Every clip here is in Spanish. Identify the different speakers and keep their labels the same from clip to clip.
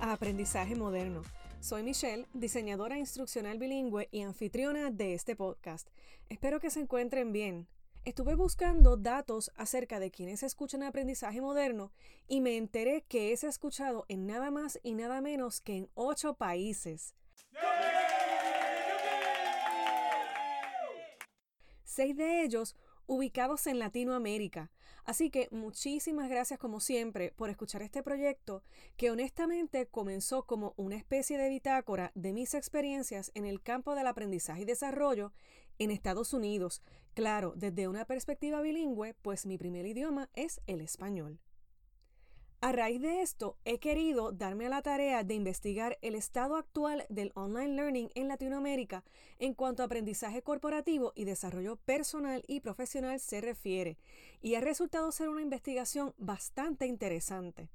Speaker 1: a Aprendizaje Moderno. Soy Michelle, diseñadora instruccional bilingüe y anfitriona de este podcast. Espero que se encuentren bien. Estuve buscando datos acerca de quienes escuchan aprendizaje moderno y me enteré que es escuchado en nada más y nada menos que en ocho países. Seis de ellos ubicados en Latinoamérica. Así que muchísimas gracias como siempre por escuchar este proyecto que honestamente comenzó como una especie de bitácora de mis experiencias en el campo del aprendizaje y desarrollo en Estados Unidos. Claro, desde una perspectiva bilingüe, pues mi primer idioma es el español. A raíz de esto, he querido darme a la tarea de investigar el estado actual del online learning en Latinoamérica en cuanto a aprendizaje corporativo y desarrollo personal y profesional se refiere, y ha resultado ser una investigación bastante interesante.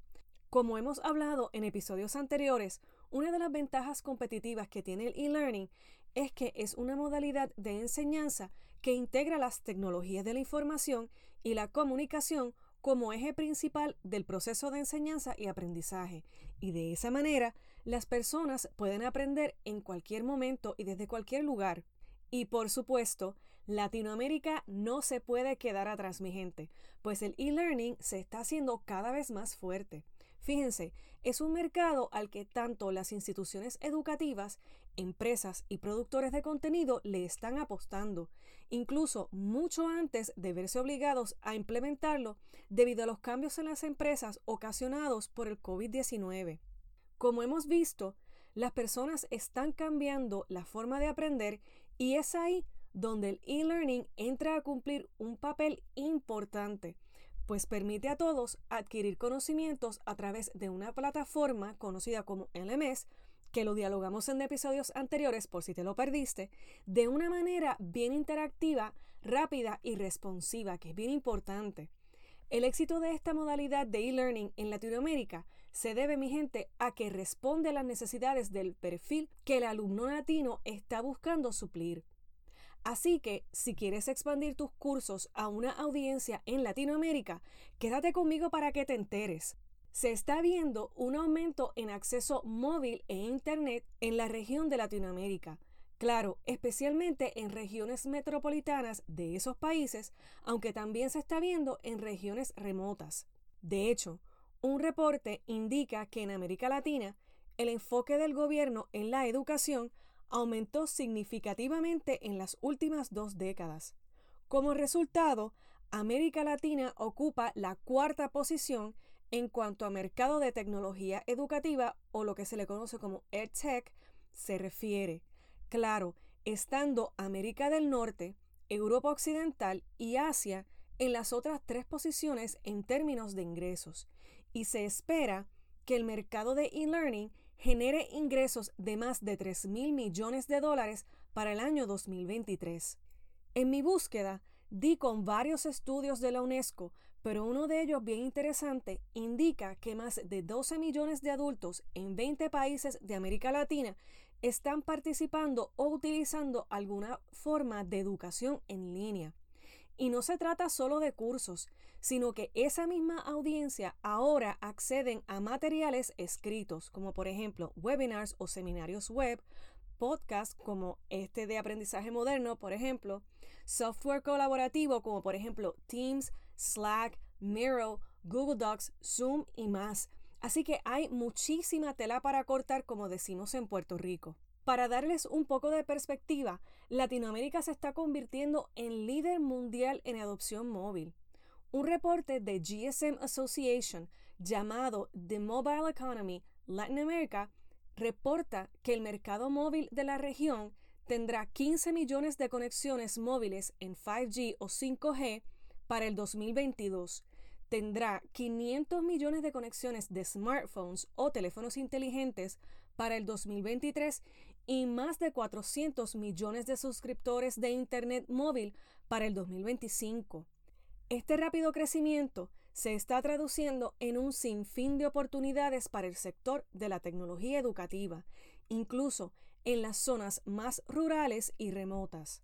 Speaker 1: Como hemos hablado en episodios anteriores, una de las ventajas competitivas que tiene el e-learning es que es una modalidad de enseñanza que integra las tecnologías de la información y la comunicación como eje principal del proceso de enseñanza y aprendizaje, y de esa manera las personas pueden aprender en cualquier momento y desde cualquier lugar. Y por supuesto, Latinoamérica no se puede quedar atrás, mi gente, pues el e-learning se está haciendo cada vez más fuerte. Fíjense, es un mercado al que tanto las instituciones educativas, empresas y productores de contenido le están apostando, incluso mucho antes de verse obligados a implementarlo debido a los cambios en las empresas ocasionados por el COVID-19. Como hemos visto, las personas están cambiando la forma de aprender y es ahí donde el e-learning entra a cumplir un papel importante pues permite a todos adquirir conocimientos a través de una plataforma conocida como LMS, que lo dialogamos en episodios anteriores por si te lo perdiste, de una manera bien interactiva, rápida y responsiva, que es bien importante. El éxito de esta modalidad de e-learning en Latinoamérica se debe, mi gente, a que responde a las necesidades del perfil que el alumno latino está buscando suplir. Así que si quieres expandir tus cursos a una audiencia en Latinoamérica, quédate conmigo para que te enteres. Se está viendo un aumento en acceso móvil e Internet en la región de Latinoamérica. Claro, especialmente en regiones metropolitanas de esos países, aunque también se está viendo en regiones remotas. De hecho, un reporte indica que en América Latina el enfoque del gobierno en la educación aumentó significativamente en las últimas dos décadas. Como resultado, América Latina ocupa la cuarta posición en cuanto a mercado de tecnología educativa o lo que se le conoce como EdTech se refiere. Claro, estando América del Norte, Europa Occidental y Asia en las otras tres posiciones en términos de ingresos. Y se espera que el mercado de e-learning genere ingresos de más de 3 mil millones de dólares para el año 2023. En mi búsqueda, di con varios estudios de la UNESCO, pero uno de ellos bien interesante indica que más de 12 millones de adultos en 20 países de América Latina están participando o utilizando alguna forma de educación en línea. Y no se trata solo de cursos, sino que esa misma audiencia ahora acceden a materiales escritos, como por ejemplo webinars o seminarios web, podcasts como este de aprendizaje moderno, por ejemplo, software colaborativo como por ejemplo Teams, Slack, Miro, Google Docs, Zoom y más. Así que hay muchísima tela para cortar, como decimos en Puerto Rico. Para darles un poco de perspectiva, Latinoamérica se está convirtiendo en líder mundial en adopción móvil. Un reporte de GSM Association llamado The Mobile Economy Latin America reporta que el mercado móvil de la región tendrá 15 millones de conexiones móviles en 5G o 5G para el 2022. Tendrá 500 millones de conexiones de smartphones o teléfonos inteligentes para el 2023 y más de 400 millones de suscriptores de Internet móvil para el 2025. Este rápido crecimiento se está traduciendo en un sinfín de oportunidades para el sector de la tecnología educativa, incluso en las zonas más rurales y remotas.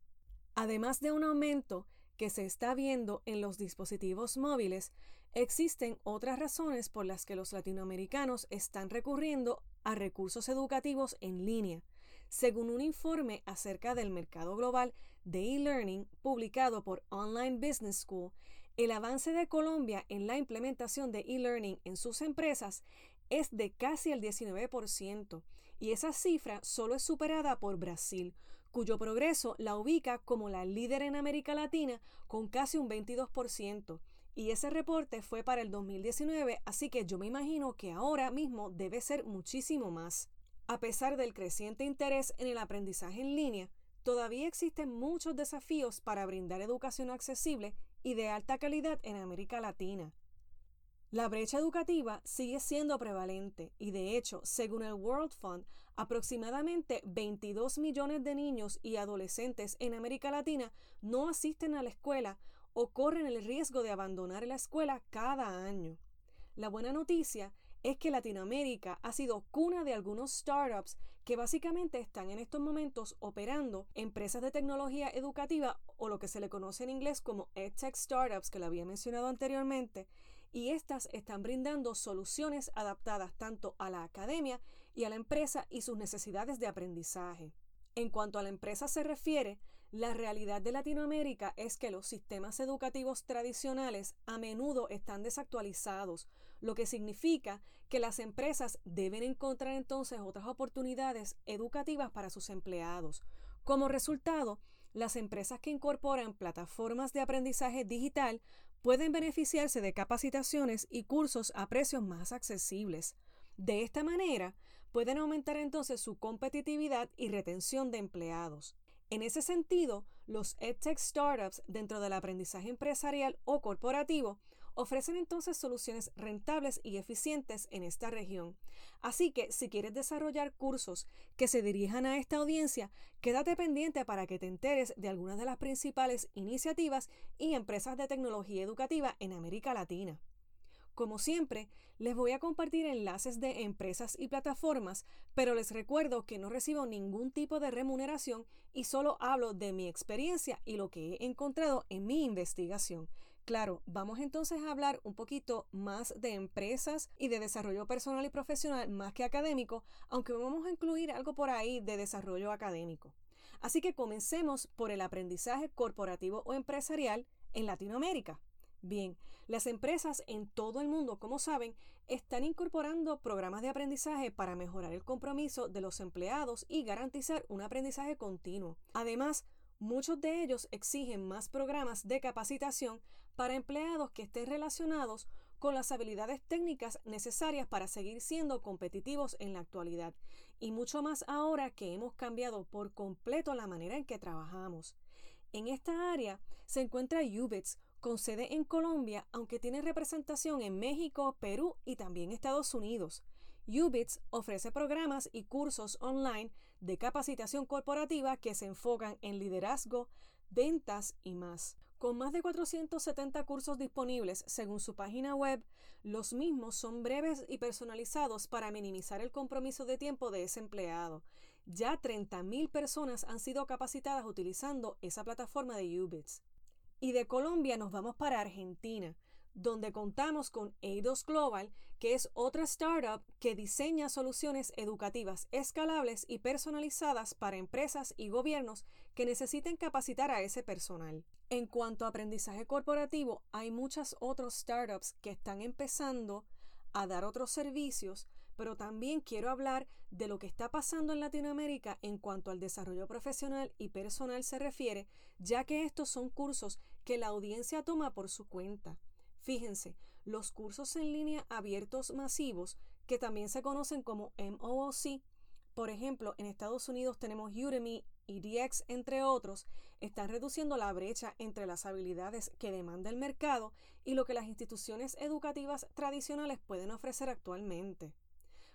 Speaker 1: Además de un aumento que se está viendo en los dispositivos móviles, existen otras razones por las que los latinoamericanos están recurriendo a recursos educativos en línea, según un informe acerca del mercado global de e-learning publicado por Online Business School. El avance de Colombia en la implementación de e-learning en sus empresas es de casi el 19%, y esa cifra solo es superada por Brasil, cuyo progreso la ubica como la líder en América Latina con casi un 22%. Y ese reporte fue para el 2019, así que yo me imagino que ahora mismo debe ser muchísimo más. A pesar del creciente interés en el aprendizaje en línea, todavía existen muchos desafíos para brindar educación accesible y de alta calidad en América Latina. La brecha educativa sigue siendo prevalente y de hecho, según el World Fund, aproximadamente 22 millones de niños y adolescentes en América Latina no asisten a la escuela o corren el riesgo de abandonar la escuela cada año. La buena noticia es que Latinoamérica ha sido cuna de algunos startups que básicamente están en estos momentos operando empresas de tecnología educativa o lo que se le conoce en inglés como EdTech Startups, que lo había mencionado anteriormente, y estas están brindando soluciones adaptadas tanto a la academia y a la empresa y sus necesidades de aprendizaje. En cuanto a la empresa se refiere, la realidad de Latinoamérica es que los sistemas educativos tradicionales a menudo están desactualizados, lo que significa que las empresas deben encontrar entonces otras oportunidades educativas para sus empleados. Como resultado, las empresas que incorporan plataformas de aprendizaje digital pueden beneficiarse de capacitaciones y cursos a precios más accesibles. De esta manera, pueden aumentar entonces su competitividad y retención de empleados. En ese sentido, los EdTech Startups dentro del aprendizaje empresarial o corporativo ofrecen entonces soluciones rentables y eficientes en esta región. Así que si quieres desarrollar cursos que se dirijan a esta audiencia, quédate pendiente para que te enteres de algunas de las principales iniciativas y empresas de tecnología educativa en América Latina. Como siempre, les voy a compartir enlaces de empresas y plataformas, pero les recuerdo que no recibo ningún tipo de remuneración y solo hablo de mi experiencia y lo que he encontrado en mi investigación. Claro, vamos entonces a hablar un poquito más de empresas y de desarrollo personal y profesional más que académico, aunque vamos a incluir algo por ahí de desarrollo académico. Así que comencemos por el aprendizaje corporativo o empresarial en Latinoamérica. Bien, las empresas en todo el mundo, como saben, están incorporando programas de aprendizaje para mejorar el compromiso de los empleados y garantizar un aprendizaje continuo. Además, Muchos de ellos exigen más programas de capacitación para empleados que estén relacionados con las habilidades técnicas necesarias para seguir siendo competitivos en la actualidad, y mucho más ahora que hemos cambiado por completo la manera en que trabajamos. En esta área se encuentra UBITS, con sede en Colombia, aunque tiene representación en México, Perú y también Estados Unidos. UBITS ofrece programas y cursos online de capacitación corporativa que se enfocan en liderazgo, ventas y más. Con más de 470 cursos disponibles según su página web, los mismos son breves y personalizados para minimizar el compromiso de tiempo de ese empleado. Ya 30.000 personas han sido capacitadas utilizando esa plataforma de UBITS. Y de Colombia nos vamos para Argentina, donde contamos con Eidos Global, que es otra startup que diseña soluciones educativas escalables y personalizadas para empresas y gobiernos que necesiten capacitar a ese personal. En cuanto a aprendizaje corporativo, hay muchas otras startups que están empezando a dar otros servicios, pero también quiero hablar de lo que está pasando en Latinoamérica en cuanto al desarrollo profesional y personal se refiere, ya que estos son cursos que la audiencia toma por su cuenta. Fíjense, los cursos en línea abiertos masivos, que también se conocen como MOOC, por ejemplo, en Estados Unidos tenemos Udemy y DX, entre otros, están reduciendo la brecha entre las habilidades que demanda el mercado y lo que las instituciones educativas tradicionales pueden ofrecer actualmente.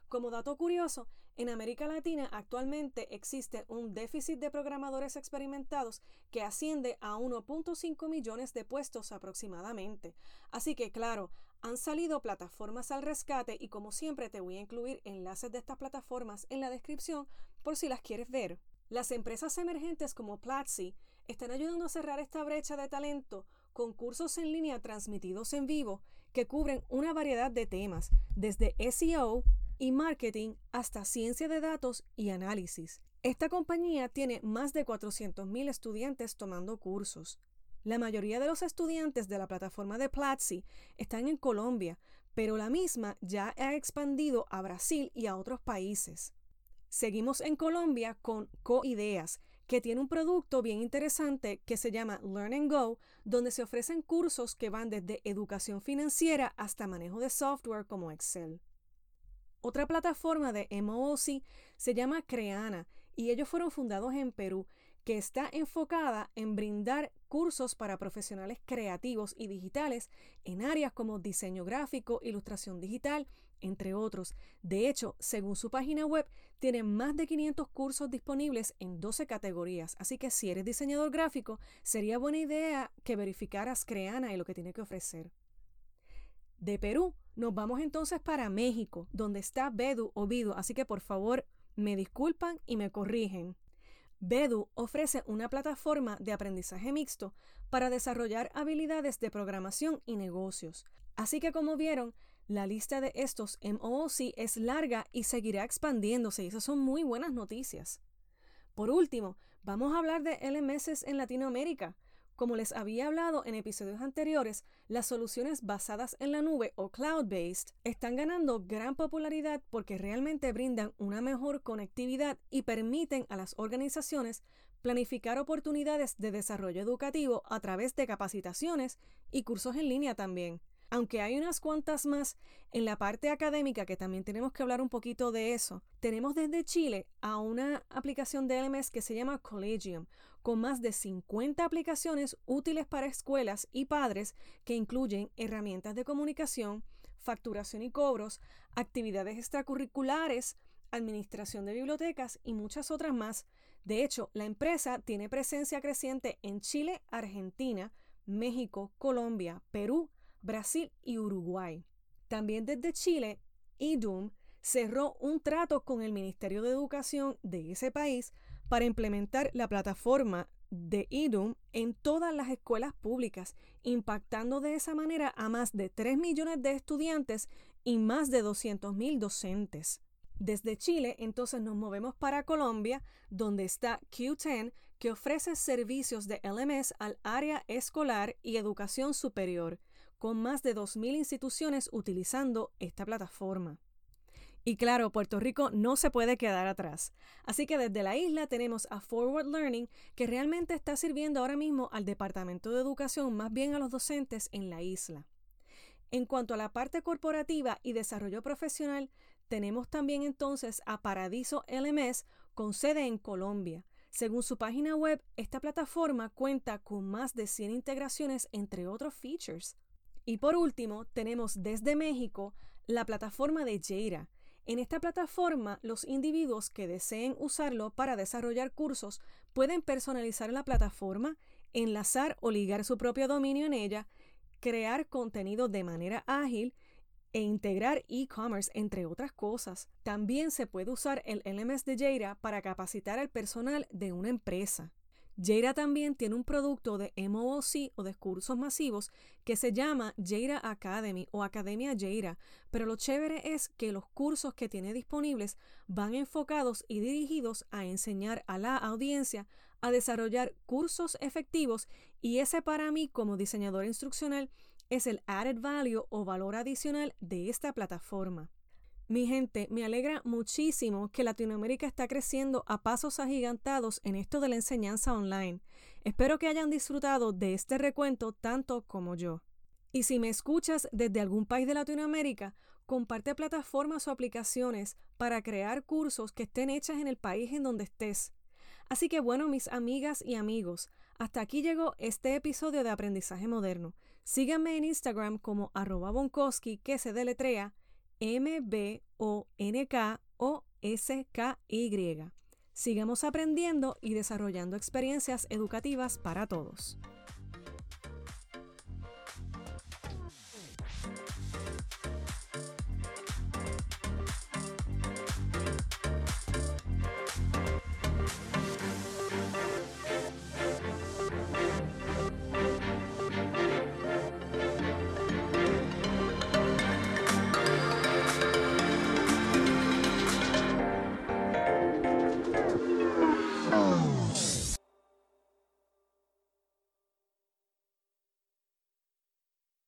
Speaker 1: Como dato curioso, en América Latina actualmente existe un déficit de programadores experimentados que asciende a 1.5 millones de puestos aproximadamente. Así que claro, han salido plataformas al rescate y como siempre te voy a incluir enlaces de estas plataformas en la descripción por si las quieres ver. Las empresas emergentes como Platzi están ayudando a cerrar esta brecha de talento con cursos en línea transmitidos en vivo que cubren una variedad de temas, desde SEO y marketing hasta ciencia de datos y análisis. Esta compañía tiene más de 400.000 estudiantes tomando cursos. La mayoría de los estudiantes de la plataforma de Platzi están en Colombia, pero la misma ya ha expandido a Brasil y a otros países. Seguimos en Colombia con CoIdeas, que tiene un producto bien interesante que se llama Learn and Go, donde se ofrecen cursos que van desde educación financiera hasta manejo de software como Excel. Otra plataforma de MOOC se llama Creana y ellos fueron fundados en Perú que está enfocada en brindar cursos para profesionales creativos y digitales en áreas como diseño gráfico, ilustración digital, entre otros. De hecho, según su página web, tienen más de 500 cursos disponibles en 12 categorías, así que si eres diseñador gráfico, sería buena idea que verificaras Creana y lo que tiene que ofrecer. De Perú, nos vamos entonces para México, donde está Bedu o Vidu, así que por favor me disculpan y me corrigen. Bedu ofrece una plataforma de aprendizaje mixto para desarrollar habilidades de programación y negocios. Así que como vieron, la lista de estos MOOC es larga y seguirá expandiéndose y esas son muy buenas noticias. Por último, vamos a hablar de LMS en Latinoamérica. Como les había hablado en episodios anteriores, las soluciones basadas en la nube o cloud-based están ganando gran popularidad porque realmente brindan una mejor conectividad y permiten a las organizaciones planificar oportunidades de desarrollo educativo a través de capacitaciones y cursos en línea también. Aunque hay unas cuantas más en la parte académica que también tenemos que hablar un poquito de eso, tenemos desde Chile a una aplicación de LMS que se llama Collegium, con más de 50 aplicaciones útiles para escuelas y padres que incluyen herramientas de comunicación, facturación y cobros, actividades extracurriculares, administración de bibliotecas y muchas otras más. De hecho, la empresa tiene presencia creciente en Chile, Argentina, México, Colombia, Perú, Brasil y Uruguay. También desde Chile, IDUM cerró un trato con el Ministerio de Educación de ese país para implementar la plataforma de IDUM en todas las escuelas públicas, impactando de esa manera a más de 3 millones de estudiantes y más de 200 mil docentes. Desde Chile, entonces nos movemos para Colombia, donde está Q10, que ofrece servicios de LMS al área escolar y educación superior con más de 2.000 instituciones utilizando esta plataforma. Y claro, Puerto Rico no se puede quedar atrás. Así que desde la isla tenemos a Forward Learning, que realmente está sirviendo ahora mismo al Departamento de Educación, más bien a los docentes en la isla. En cuanto a la parte corporativa y desarrollo profesional, tenemos también entonces a Paradiso LMS con sede en Colombia. Según su página web, esta plataforma cuenta con más de 100 integraciones entre otros features. Y por último, tenemos desde México la plataforma de Jaira. En esta plataforma, los individuos que deseen usarlo para desarrollar cursos pueden personalizar la plataforma, enlazar o ligar su propio dominio en ella, crear contenido de manera ágil e integrar e-commerce, entre otras cosas. También se puede usar el LMS de Jaira para capacitar al personal de una empresa. Jaira también tiene un producto de MOOC o de cursos masivos que se llama Jaira Academy o Academia Jaira, pero lo chévere es que los cursos que tiene disponibles van enfocados y dirigidos a enseñar a la audiencia a desarrollar cursos efectivos y ese para mí como diseñador instruccional es el added value o valor adicional de esta plataforma. Mi gente, me alegra muchísimo que Latinoamérica está creciendo a pasos agigantados en esto de la enseñanza online. Espero que hayan disfrutado de este recuento tanto como yo. Y si me escuchas desde algún país de Latinoamérica, comparte plataformas o aplicaciones para crear cursos que estén hechas en el país en donde estés. Así que bueno, mis amigas y amigos, hasta aquí llegó este episodio de Aprendizaje Moderno. Síganme en Instagram como arroba bonkoski, que se deletrea M-B-O-N-K-O-S-K-Y. Sigamos aprendiendo y desarrollando experiencias educativas para todos.